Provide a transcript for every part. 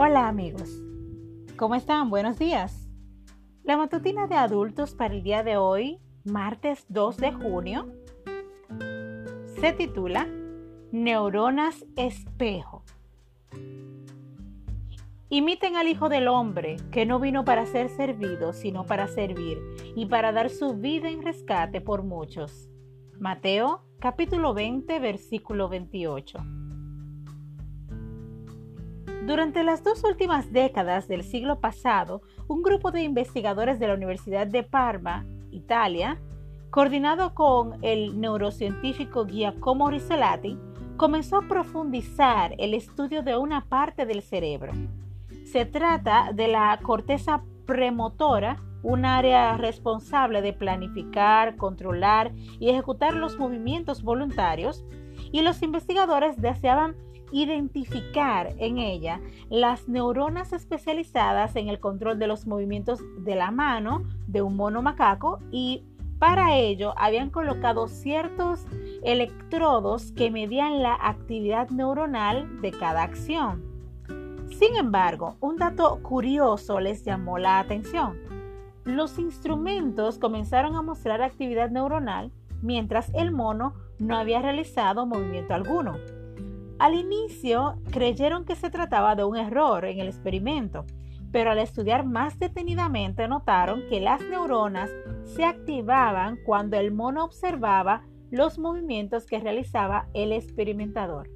Hola amigos, ¿cómo están? Buenos días. La matutina de adultos para el día de hoy, martes 2 de junio, se titula Neuronas espejo. Imiten al Hijo del Hombre, que no vino para ser servido, sino para servir, y para dar su vida en rescate por muchos. Mateo capítulo 20, versículo 28. Durante las dos últimas décadas del siglo pasado, un grupo de investigadores de la Universidad de Parma, Italia, coordinado con el neurocientífico Giacomo Risolati, comenzó a profundizar el estudio de una parte del cerebro. Se trata de la corteza premotora, un área responsable de planificar, controlar y ejecutar los movimientos voluntarios, y los investigadores deseaban identificar en ella las neuronas especializadas en el control de los movimientos de la mano de un mono macaco y para ello habían colocado ciertos electrodos que medían la actividad neuronal de cada acción. Sin embargo, un dato curioso les llamó la atención. Los instrumentos comenzaron a mostrar actividad neuronal mientras el mono no había realizado movimiento alguno. Al inicio creyeron que se trataba de un error en el experimento, pero al estudiar más detenidamente notaron que las neuronas se activaban cuando el mono observaba los movimientos que realizaba el experimentador,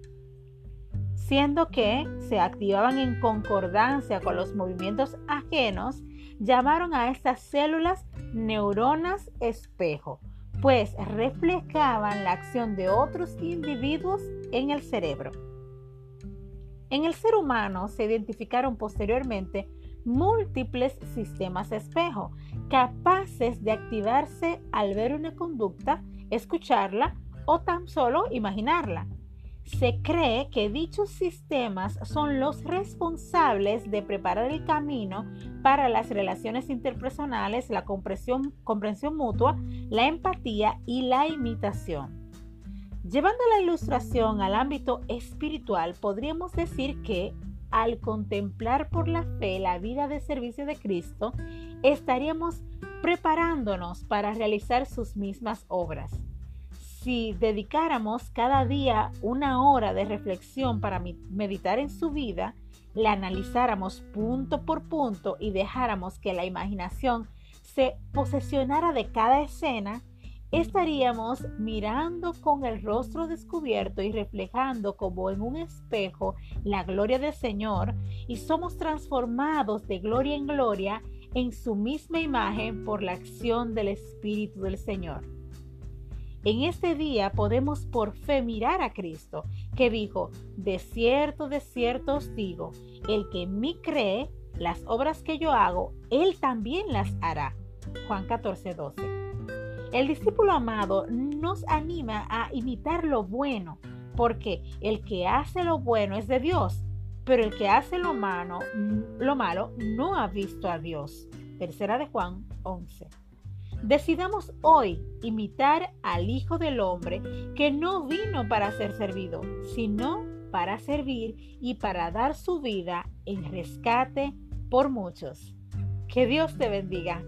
siendo que se activaban en concordancia con los movimientos ajenos, llamaron a estas células neuronas espejo pues reflejaban la acción de otros individuos en el cerebro. En el ser humano se identificaron posteriormente múltiples sistemas espejo, capaces de activarse al ver una conducta, escucharla o tan solo imaginarla. Se cree que dichos sistemas son los responsables de preparar el camino para las relaciones interpersonales, la comprensión, mutua, la empatía y la imitación. Llevando la ilustración al ámbito espiritual, podríamos decir que al contemplar por la fe la vida de servicio de Cristo, estaríamos preparándonos para realizar sus mismas obras si dedicáramos cada día una hora de reflexión para meditar en su vida, la analizáramos punto por punto y dejáramos que la imaginación se posesionara de cada escena, estaríamos mirando con el rostro descubierto y reflejando como en un espejo la gloria del Señor y somos transformados de gloria en gloria en su misma imagen por la acción del Espíritu del Señor. En este día podemos por fe mirar a Cristo, que dijo, de cierto, de cierto os digo, el que en mí cree, las obras que yo hago, él también las hará. Juan 14, 12. El discípulo amado nos anima a imitar lo bueno, porque el que hace lo bueno es de Dios, pero el que hace lo malo, lo malo no ha visto a Dios. Tercera de Juan 11. Decidamos hoy imitar al Hijo del Hombre que no vino para ser servido, sino para servir y para dar su vida en rescate por muchos. Que Dios te bendiga.